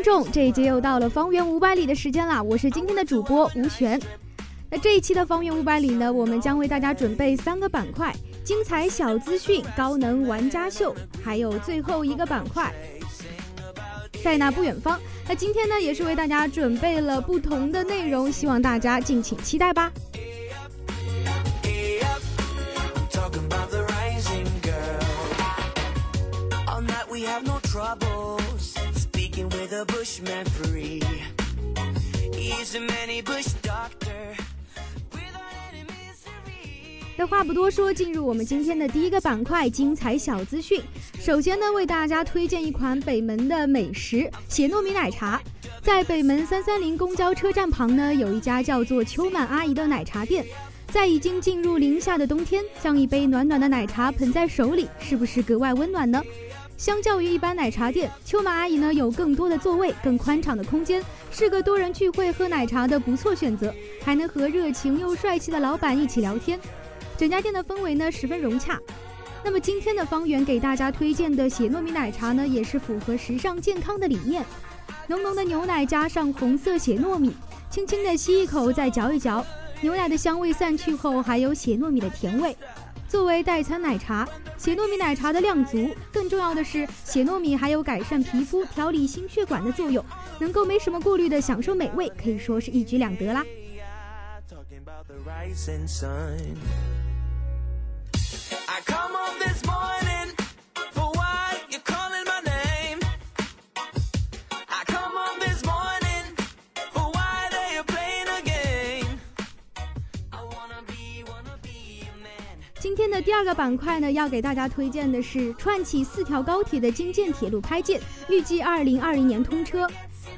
听众，这一节又到了方圆五百里的时间啦！我是今天的主播吴璇。那这一期的方圆五百里呢，我们将为大家准备三个板块：精彩小资讯、高能玩家秀，还有最后一个板块——在那不远方。那今天呢，也是为大家准备了不同的内容，希望大家敬请期待吧。那话不多说，进入我们今天的第一个板块——精彩小资讯。首先呢，为大家推荐一款北门的美食——血糯米奶茶。在北门三三零公交车站旁呢，有一家叫做秋满阿姨的奶茶店。在已经进入零下的冬天，将一杯暖暖的奶茶捧在手里，是不是格外温暖呢？相较于一般奶茶店，秋满阿姨呢有更多的座位、更宽敞的空间，是个多人聚会喝奶茶的不错选择，还能和热情又帅气的老板一起聊天。整家店的氛围呢十分融洽。那么今天的方圆给大家推荐的血糯米奶茶呢，也是符合时尚健康的理念。浓浓的牛奶加上红色血糯米，轻轻的吸一口，再嚼一嚼，牛奶的香味散去后，还有血糯米的甜味。作为代餐奶茶，血糯米奶茶的量足，更重要的是血糯米还有改善皮肤、调理心血管的作用，能够没什么顾虑的享受美味，可以说是一举两得啦。I come on this boy 第二个板块呢，要给大家推荐的是串起四条高铁的京建铁路开建，预计二零二零年通车。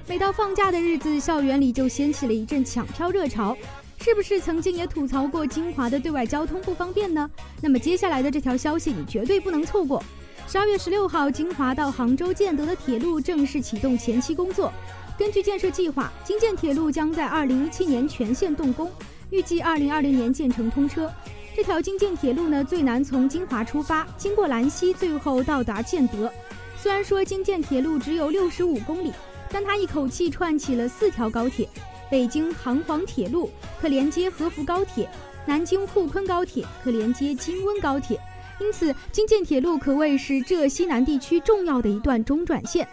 每到放假的日子，校园里就掀起了一阵抢票热潮。是不是曾经也吐槽过金华的对外交通不方便呢？那么接下来的这条消息你绝对不能错过。十二月十六号，金华到杭州建德的铁路正式启动前期工作。根据建设计划，京建铁路将在二零一七年全线动工，预计二零二零年建成通车。这条京建铁路呢，最南从金华出发，经过兰溪，最后到达建德。虽然说京建铁路只有六十五公里，但它一口气串起了四条高铁。北京杭黄铁路可连接合福高铁，南京沪昆高铁可连接京温高铁，因此京建铁路可谓是浙西南地区重要的一段中转线。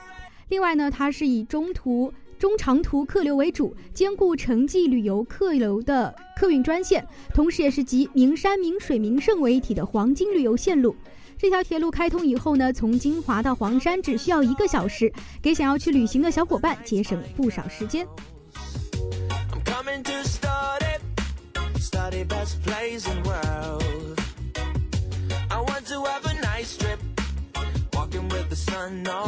另外呢，它是以中途。中长途客流为主，兼顾城际旅游客流的客运专线，同时也是集名山名水名胜为一体的黄金旅游线路。这条铁路开通以后呢，从金华到黄山只需要一个小时，给想要去旅行的小伙伴节省了不少时间。No.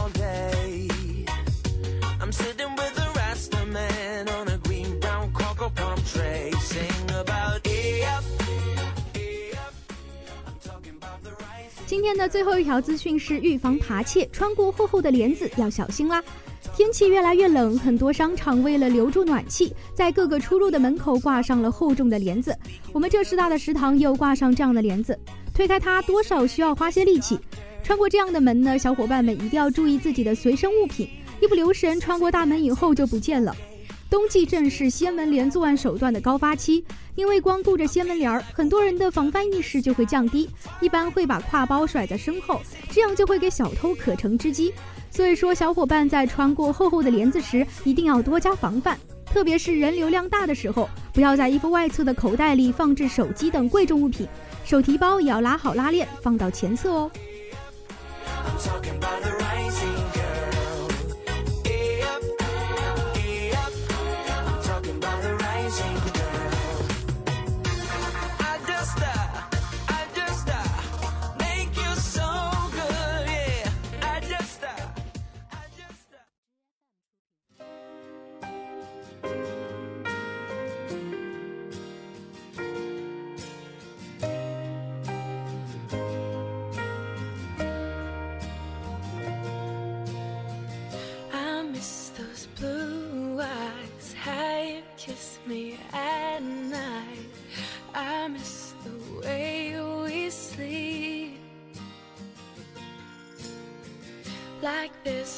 天的最后一条资讯是预防扒窃，穿过厚厚的帘子要小心啦。天气越来越冷，很多商场为了留住暖气，在各个出入的门口挂上了厚重的帘子。我们浙师大的食堂又挂上这样的帘子，推开它多少需要花些力气。穿过这样的门呢，小伙伴们一定要注意自己的随身物品，一不留神穿过大门以后就不见了。冬季正是掀门帘作案手段的高发期，因为光顾着掀门帘儿，很多人的防范意识就会降低，一般会把挎包甩在身后，这样就会给小偷可乘之机。所以说，小伙伴在穿过厚厚的帘子时，一定要多加防范，特别是人流量大的时候，不要在衣服外侧的口袋里放置手机等贵重物品，手提包也要拉好拉链，放到前侧哦。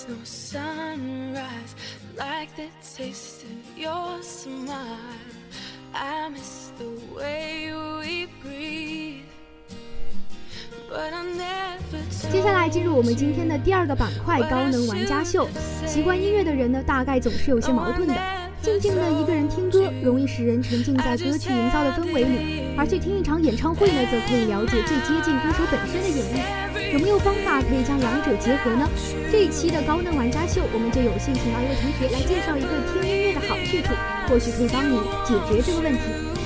There's no sunrise, like the taste of your smile. I miss the way we breathe. 接下来进入我们今天的第二个板块——高能玩家秀。习惯音乐的人呢，大概总是有些矛盾的。静静的一个人听歌，容易使人沉浸在歌曲营造的氛围里；而去听一场演唱会呢，则可以了解最接近歌手本身的演绎。有没有方法可以将两者结合呢？这一期的高能玩家秀，我们就有幸请到一位同学来介绍一个听音乐的好去处，或许可以帮你解决这个问题。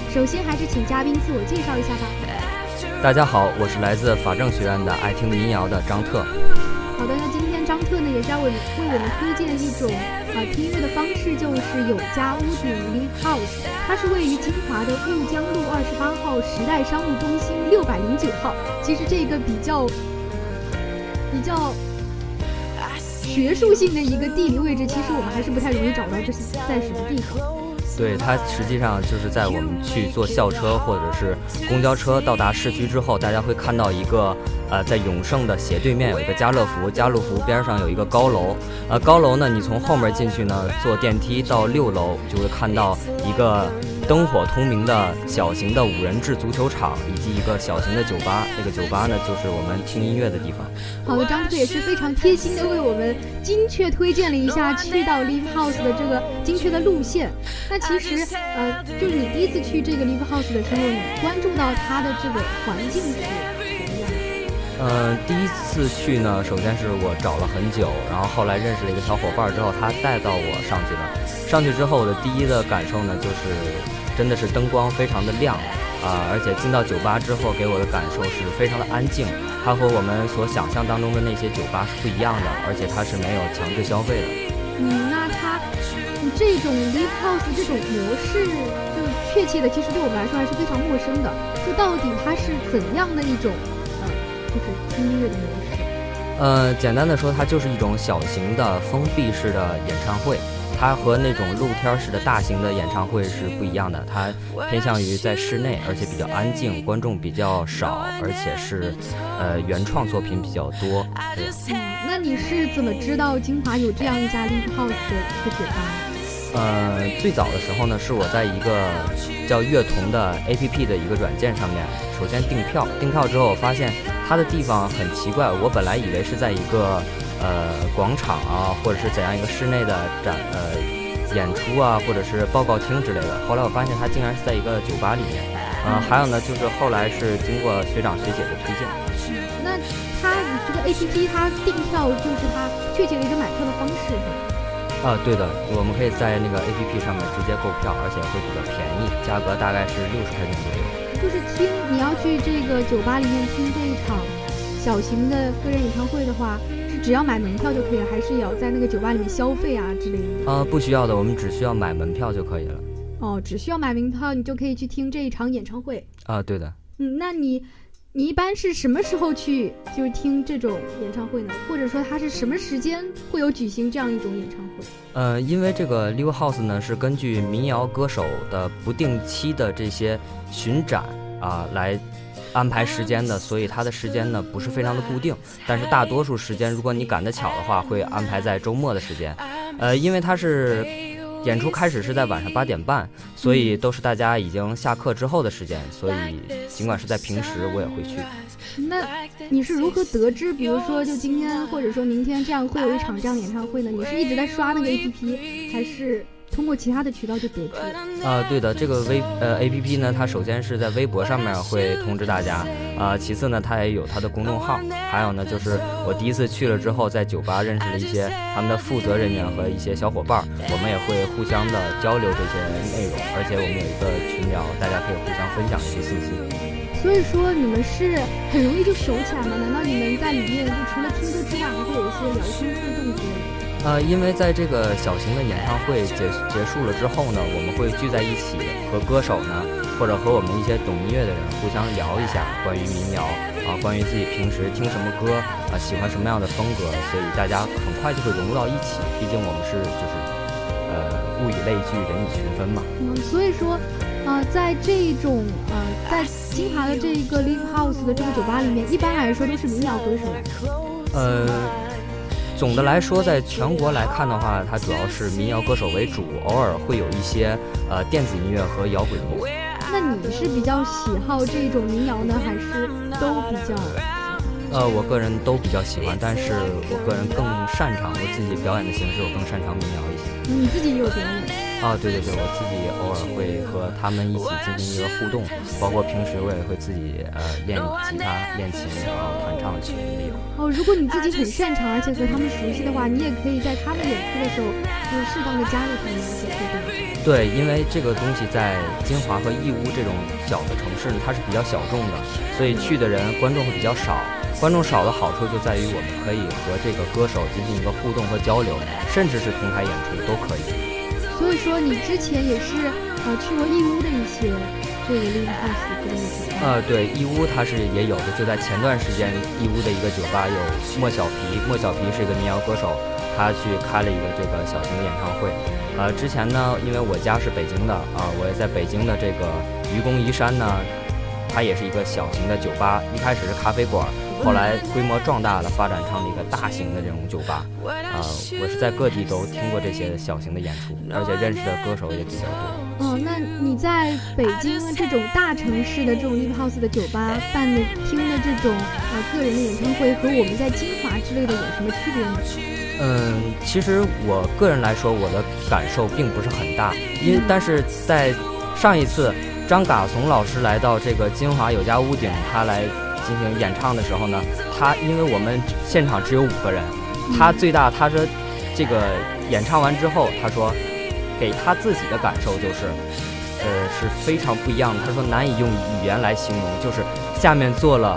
首先，还是请嘉宾自我介绍一下吧。大家好，我是来自法政学院的爱听民谣的张特。好的，那今天张特呢，也是要为为我们推荐一种啊听音乐的方式，就是有家屋顶 Live House，它是位于金华的雾江路二十八号时代商务中心六百零九号。其实这个比较。比较学术性的一个地理位置，其实我们还是不太容易找到这些在什么地方。对，它实际上就是在我们去坐校车或者是公交车到达市区之后，大家会看到一个呃，在永盛的斜对面有一个家乐福，家乐福边上有一个高楼，呃，高楼呢，你从后面进去呢，坐电梯到六楼就会看到一个。灯火通明的小型的五人制足球场，以及一个小型的酒吧。那个酒吧呢，就是我们听音乐的地方。好的，张哥也是非常贴心的为我们精确推荐了一下去到 Live House 的这个精确的路线。那其实，呃，就是你第一次去这个 Live House 的时候，你关注到它的这个环境是什么样的？嗯，第一次去呢，首先是我找了很久，然后后来认识了一个小伙伴之后，他带到我上去的。上去之后，我的第一的感受呢，就是真的是灯光非常的亮啊，而且进到酒吧之后，给我的感受是非常的安静。它和我们所想象当中的那些酒吧是不一样的，而且它是没有强制消费的。嗯，那它这种 live house 这种模式，就确切的，其实对我们来说还是非常陌生的。就到底它是怎样的一种，呃，就是听音乐的模式？呃，简单的说，它就是一种小型的封闭式的演唱会。它和那种露天式的大型的演唱会是不一样的，它偏向于在室内，而且比较安静，观众比较少，而且是，呃，原创作品比较多。嗯，那你是怎么知道金华有这样一家 live house 的一个酒吧？呃，最早的时候呢，是我在一个叫乐童的 APP 的一个软件上面，首先订票，订票之后我发现它的地方很奇怪，我本来以为是在一个。呃，广场啊，或者是怎样一个室内的展呃演出啊，或者是报告厅之类的。后来我发现他竟然是在一个酒吧里面。嗯，还有呢，就是后来是经过学长学姐的推荐。那他这个 APP 他订票就是他确切的一个买票的方式啊，对的，我们可以在那个 APP 上面直接购票，而且会比较便宜，价格大概是六十块钱左右。就是听你要去这个酒吧里面听这一场小型的个人演唱会的话。只要买门票就可以了，还是也要在那个酒吧里面消费啊之类的？啊，不需要的，我们只需要买门票就可以了。哦，只需要买门票，你就可以去听这一场演唱会。啊，对的。嗯，那你，你一般是什么时候去就是听这种演唱会呢？或者说它是什么时间会有举行这样一种演唱会？呃，因为这个 live house 呢是根据民谣歌手的不定期的这些巡展啊来安排时间的，所以它的时间呢不是非常的固定。但是大多数时间，如果你赶得巧的话，会安排在周末的时间。呃，因为它是。演出开始是在晚上八点半，所以都是大家已经下课之后的时间，所以尽管是在平时，我也会去。那你是如何得知，比如说就今天或者说明天这样会有一场这样的演唱会呢？你是一直在刷那个 APP，还是？通过其他的渠道就得知啊，对的，这个微呃 A P P 呢，它首先是在微博上面会通知大家啊，其次呢，它也有它的公众号，还有呢，就是我第一次去了之后，在酒吧认识了一些他们的负责人员和一些小伙伴，我们也会互相的交流这些内容，而且我们有一个群聊，大家可以互相分享一些信息。所以说你们是很容易就熟起来吗？难道你们在里面就除了听歌之外，还会有一些聊天互动之类的？呃，因为在这个小型的演唱会结结束了之后呢，我们会聚在一起，和歌手呢，或者和我们一些懂音乐的人互相聊一下关于民谣啊，关于自己平时听什么歌啊，喜欢什么样的风格，所以大家很快就会融入到一起。毕竟我们是就是呃物以类聚，人以群分嘛。嗯，所以说，呃，在这种呃在金华的这一个 live house 的这个酒吧里面，一般来说都是民谣歌手。呃。总的来说，在全国来看的话，它主要是民谣歌手为主，偶尔会有一些呃电子音乐和摇滚乐。那你是比较喜好这种民谣呢，还是都比较？呃，我个人都比较喜欢，但是我个人更擅长我自己表演的形式，我更擅长民谣一些。你自己有表演？啊，对对对，我自己偶尔会和他们一起进行一个互动，包括平时我也会自己呃练吉他、练琴，然后弹唱之类的。哦，如果你自己很擅长，而且和他们熟悉的话，你也可以在他们演出的时候，就是适当的加入他们一些互动。对，因为这个东西在金华和义乌这种小的城市呢，它是比较小众的，所以去的人观众会比较少。观众少的好处就在于我们可以和这个歌手进行一个互动和交流，甚至是同台演出都可以。所以说，你之前也是呃去过义乌的一些这个 live house 之类的。呃，对，义乌它是也有的，就在前段时间，义乌的一个酒吧有莫小皮，莫小皮是一个民谣歌手，他去开了一个这个小型的演唱会。呃，之前呢，因为我家是北京的啊，我也在北京的这个愚公移山呢，它也是一个小型的酒吧，一开始是咖啡馆。后来规模壮大了，发展成了一个大型的这种酒吧。啊，我是在各地都听过这些小型的演出，而且认识的歌手也比较多。哦，那你在北京这种大城市的这种 live house 的酒吧办的听的这种呃个人的演唱会，和我们在金华之类的有什么区别吗？嗯，其实我个人来说，我的感受并不是很大，因但是在上一次张嘎怂老师来到这个金华有家屋顶，他来。进行演唱的时候呢，他因为我们现场只有五个人，他最大他说这个演唱完之后，他说给他自己的感受就是，呃是非常不一样的。他说难以用语言来形容，就是下面坐了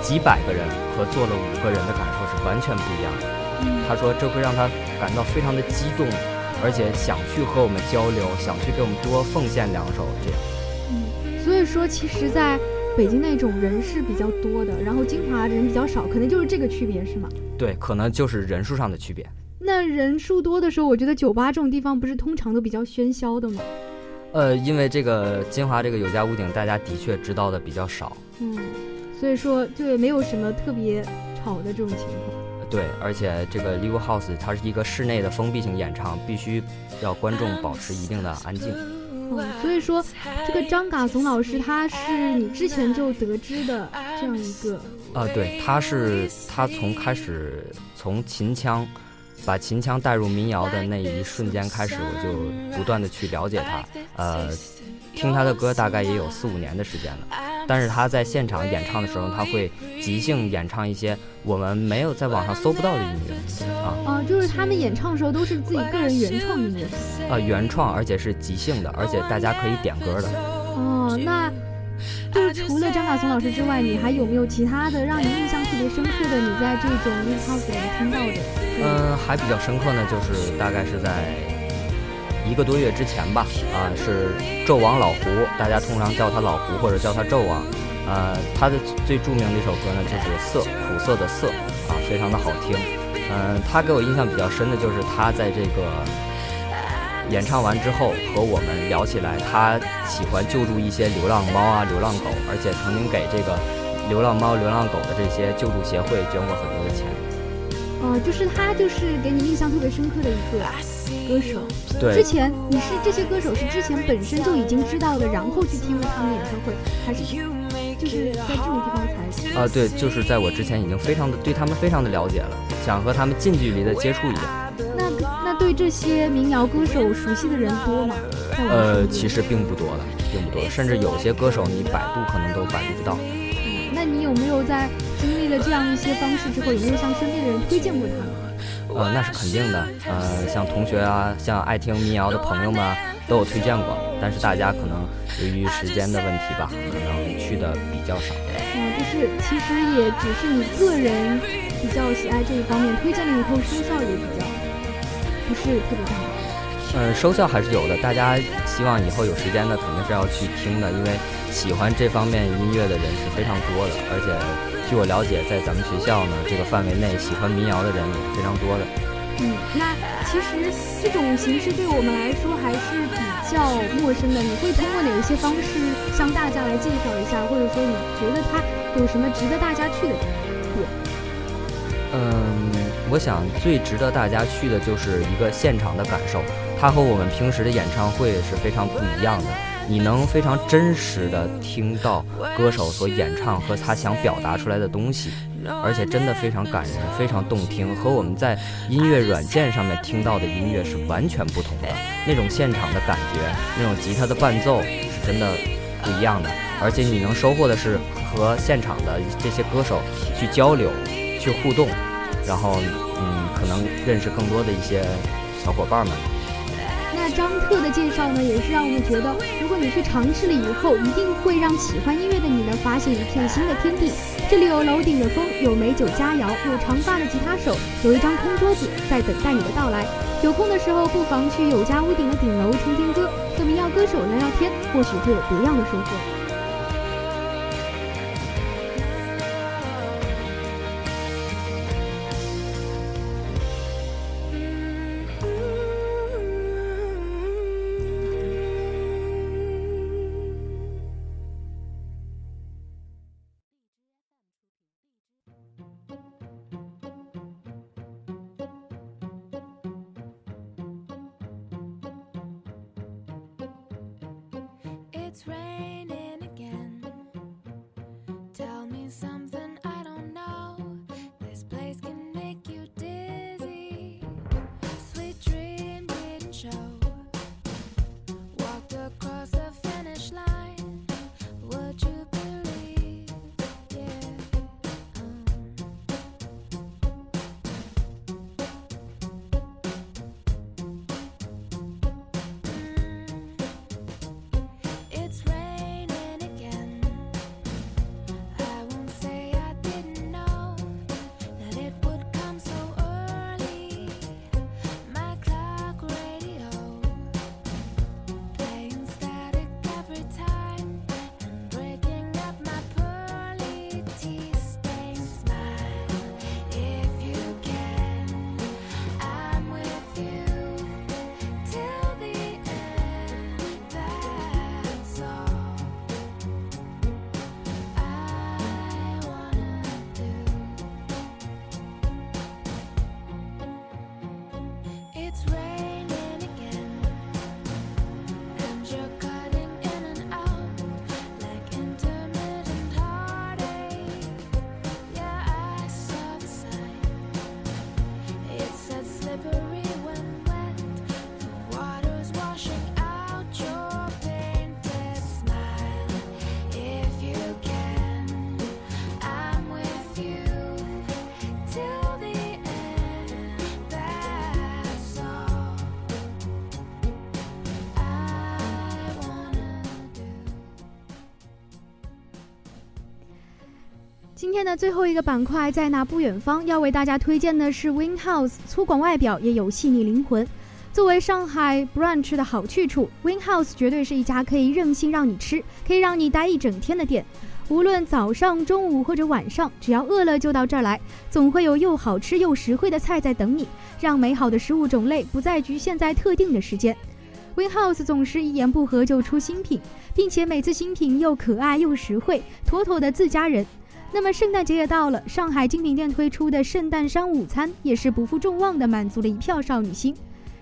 几百个人和坐了五个人的感受是完全不一样的。他说这会让他感到非常的激动，而且想去和我们交流，想去给我们多奉献两首这样。嗯，所以说其实，在。北京那种人是比较多的，然后金华人比较少，可能就是这个区别，是吗？对，可能就是人数上的区别。那人数多的时候，我觉得酒吧这种地方不是通常都比较喧嚣的吗？呃，因为这个金华这个有家屋顶，大家的确知道的比较少。嗯，所以说就也没有什么特别吵的这种情况。对，而且这个 live house 它是一个室内的封闭性演唱，必须要观众保持一定的安静。所以说，这个张嘎怂老师他是你之前就得知的这样一个啊，对，他是他从开始从秦腔，把秦腔带入民谣的那一瞬间开始，我就不断的去了解他，呃。听他的歌大概也有四五年的时间了，但是他在现场演唱的时候，他会即兴演唱一些我们没有在网上搜不到的音乐啊啊，就是他们演唱的时候都是自己个人原创音乐啊，原创而且是即兴的，而且大家可以点歌的哦。那就是除了张大松老师之外，你还有没有其他的让你印象特别深刻的？你在这种 live house 里听到的？嗯，还比较深刻呢，就是大概是在。一个多月之前吧，啊，是纣王老胡，大家通常叫他老胡或者叫他纣王。呃，他的最著名的一首歌呢，就是《涩》，苦涩的涩啊，非常的好听。嗯，他给我印象比较深的就是他在这个演唱完之后和我们聊起来，他喜欢救助一些流浪猫啊、流浪狗，而且曾经给这个流浪猫、流浪狗的这些救助协会捐过很多的钱。哦，就是他，就是给你印象特别深刻的一个歌手。对，之前你是这些歌手是之前本身就已经知道的，然后去听了他们演唱会，还是就是在这种地方才？啊，对，就是在我之前已经非常的对他们非常的了解了，想和他们近距离的接触一下。那那对这些民谣歌手熟悉的人多吗？呃，其实并不多的，并不多，甚至有些歌手你百度可能都百度不到。那你有没有在经历了这样一些方式之后，有没有向身边的人推荐过他们？呃，那是肯定的。呃，像同学啊，像爱听民谣的朋友们都有推荐过，但是大家可能由于时间的问题吧，可能去的比较少。嗯，就是其实也只是你个人比较喜爱这一方面，推荐了以后收效也比较不是特别大。嗯，收效还是有的。大家希望以后有时间的肯定是要去听的，因为喜欢这方面音乐的人是非常多的，而且。据我了解，在咱们学校呢，这个范围内喜欢民谣的人也是非常多的。嗯，那其实这种形式对我们来说还是比较陌生的。你会通过哪一些方式向大家来介绍一下，或者说你觉得它有什么值得大家去的点？嗯，我想最值得大家去的就是一个现场的感受，它和我们平时的演唱会是非常不一样的。你能非常真实的听到歌手所演唱和他想表达出来的东西，而且真的非常感人，非常动听，和我们在音乐软件上面听到的音乐是完全不同的。那种现场的感觉，那种吉他的伴奏是真的不一样的。而且你能收获的是和现场的这些歌手去交流、去互动，然后嗯，可能认识更多的一些小伙伴们。张特的介绍呢，也是让我们觉得，如果你去尝试了以后，一定会让喜欢音乐的你呢，发现一片新的天地。这里有楼顶的风，有美酒佳肴，有长发的吉他手，有一张空桌子在等待你的到来。有空的时候，不妨去有家屋顶的顶楼听听歌，和民谣歌手聊聊天，或许会有别样的收获。今天的最后一个板块，在那不远方，要为大家推荐的是 Win House，粗犷外表也有细腻灵魂。作为上海 brunch 的好去处，Win House 绝对是一家可以任性让你吃，可以让你待一整天的店。无论早上、中午或者晚上，只要饿了就到这儿来，总会有又好吃又实惠的菜在等你，让美好的食物种类不再局限在特定的时间。Win House 总是一言不合就出新品，并且每次新品又可爱又实惠，妥妥的自家人。那么圣诞节也到了，上海精品店推出的圣诞商午餐也是不负众望的满足了一票少女心。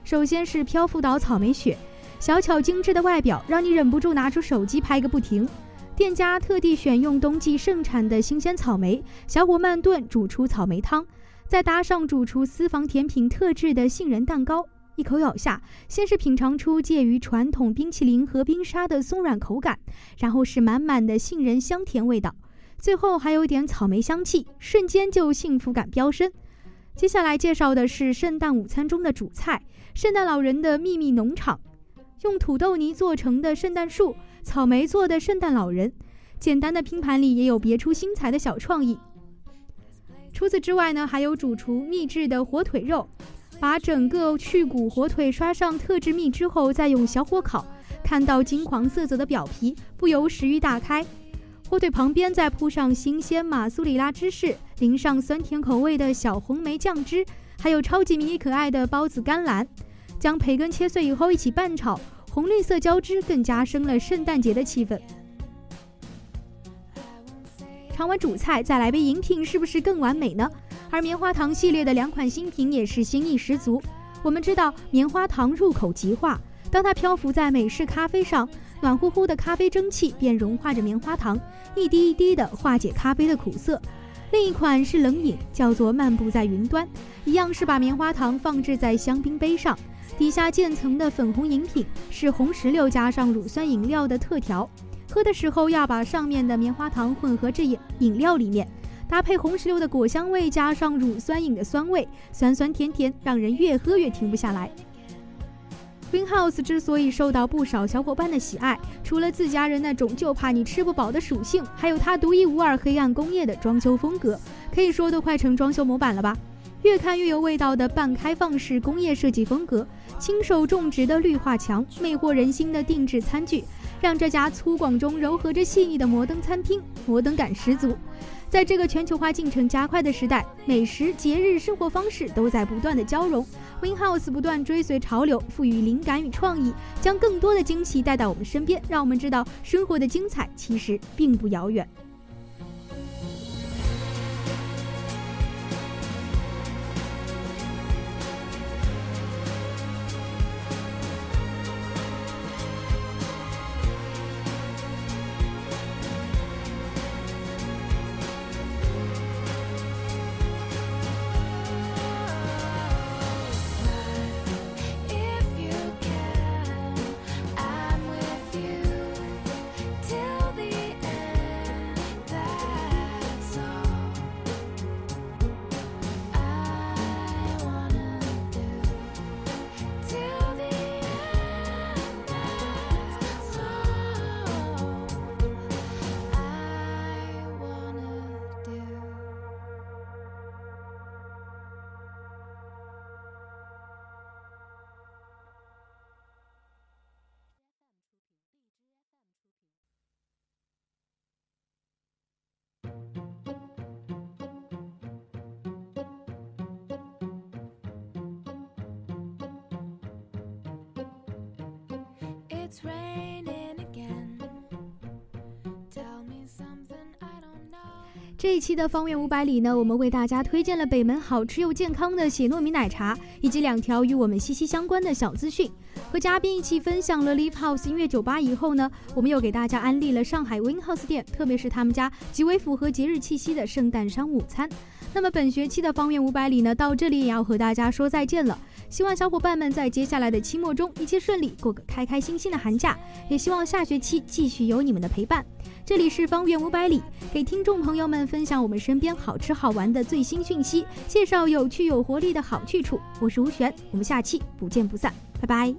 首先是漂浮岛草莓雪，小巧精致的外表让你忍不住拿出手机拍个不停。店家特地选用冬季盛产的新鲜草莓，小火慢炖煮出草莓汤，再搭上主厨私房甜品特制的杏仁蛋糕。一口咬下，先是品尝出介于传统冰淇淋和冰沙的松软口感，然后是满满的杏仁香甜味道，最后还有一点草莓香气，瞬间就幸福感飙升。接下来介绍的是圣诞午餐中的主菜——圣诞老人的秘密农场，用土豆泥做成的圣诞树，草莓做的圣诞老人，简单的拼盘里也有别出心裁的小创意。除此之外呢，还有主厨秘制的火腿肉。把整个去骨火腿刷上特制蜜之后，再用小火烤，看到金黄色泽的表皮，不由食欲大开。火腿旁边再铺上新鲜马苏里拉芝士，淋上酸甜口味的小红莓酱汁，还有超级迷你可爱的包子甘蓝。将培根切碎以后一起拌炒，红绿色交织，更加深了圣诞节的气氛。尝完主菜，再来杯饮品，是不是更完美呢？而棉花糖系列的两款新品也是新意十足。我们知道棉花糖入口即化，当它漂浮在美式咖啡上，暖乎乎的咖啡蒸汽便融化着棉花糖，一滴一滴地化解咖啡的苦涩。另一款是冷饮，叫做漫步在云端，一样是把棉花糖放置在香槟杯上，底下渐层的粉红饮品是红石榴加上乳酸饮料的特调，喝的时候要把上面的棉花糖混合至饮饮料里面。搭配红石榴的果香味，加上乳酸饮的酸味，酸酸甜甜，让人越喝越停不下来。Green House 之所以受到不少小伙伴的喜爱，除了自家人那种就怕你吃不饱的属性，还有它独一无二黑暗工业的装修风格，可以说都快成装修模板了吧？越看越有味道的半开放式工业设计风格，亲手种植的绿化墙，魅惑人心的定制餐具，让这家粗犷中柔和着细腻的摩登餐厅，摩登感十足。在这个全球化进程加快的时代，美食、节日、生活方式都在不断的交融。Win House 不断追随潮流，赋予灵感与创意，将更多的惊喜带到我们身边，让我们知道生活的精彩其实并不遥远。这一期的方圆五百里呢，我们为大家推荐了北门好吃又健康的血糯米奶茶，以及两条与我们息息相关的小资讯。和嘉宾一起分享了 Live House 音乐酒吧以后呢，我们又给大家安利了上海 Win House 店，特别是他们家极为符合节日气息的圣诞商务餐。那么本学期的方圆五百里呢，到这里也要和大家说再见了。希望小伙伴们在接下来的期末中一切顺利，过个开开心心的寒假。也希望下学期继续有你们的陪伴。这里是方圆五百里，给听众朋友们分享我们身边好吃好玩的最新讯息，介绍有趣有活力的好去处。我是吴璇，我们下期不见不散，拜拜。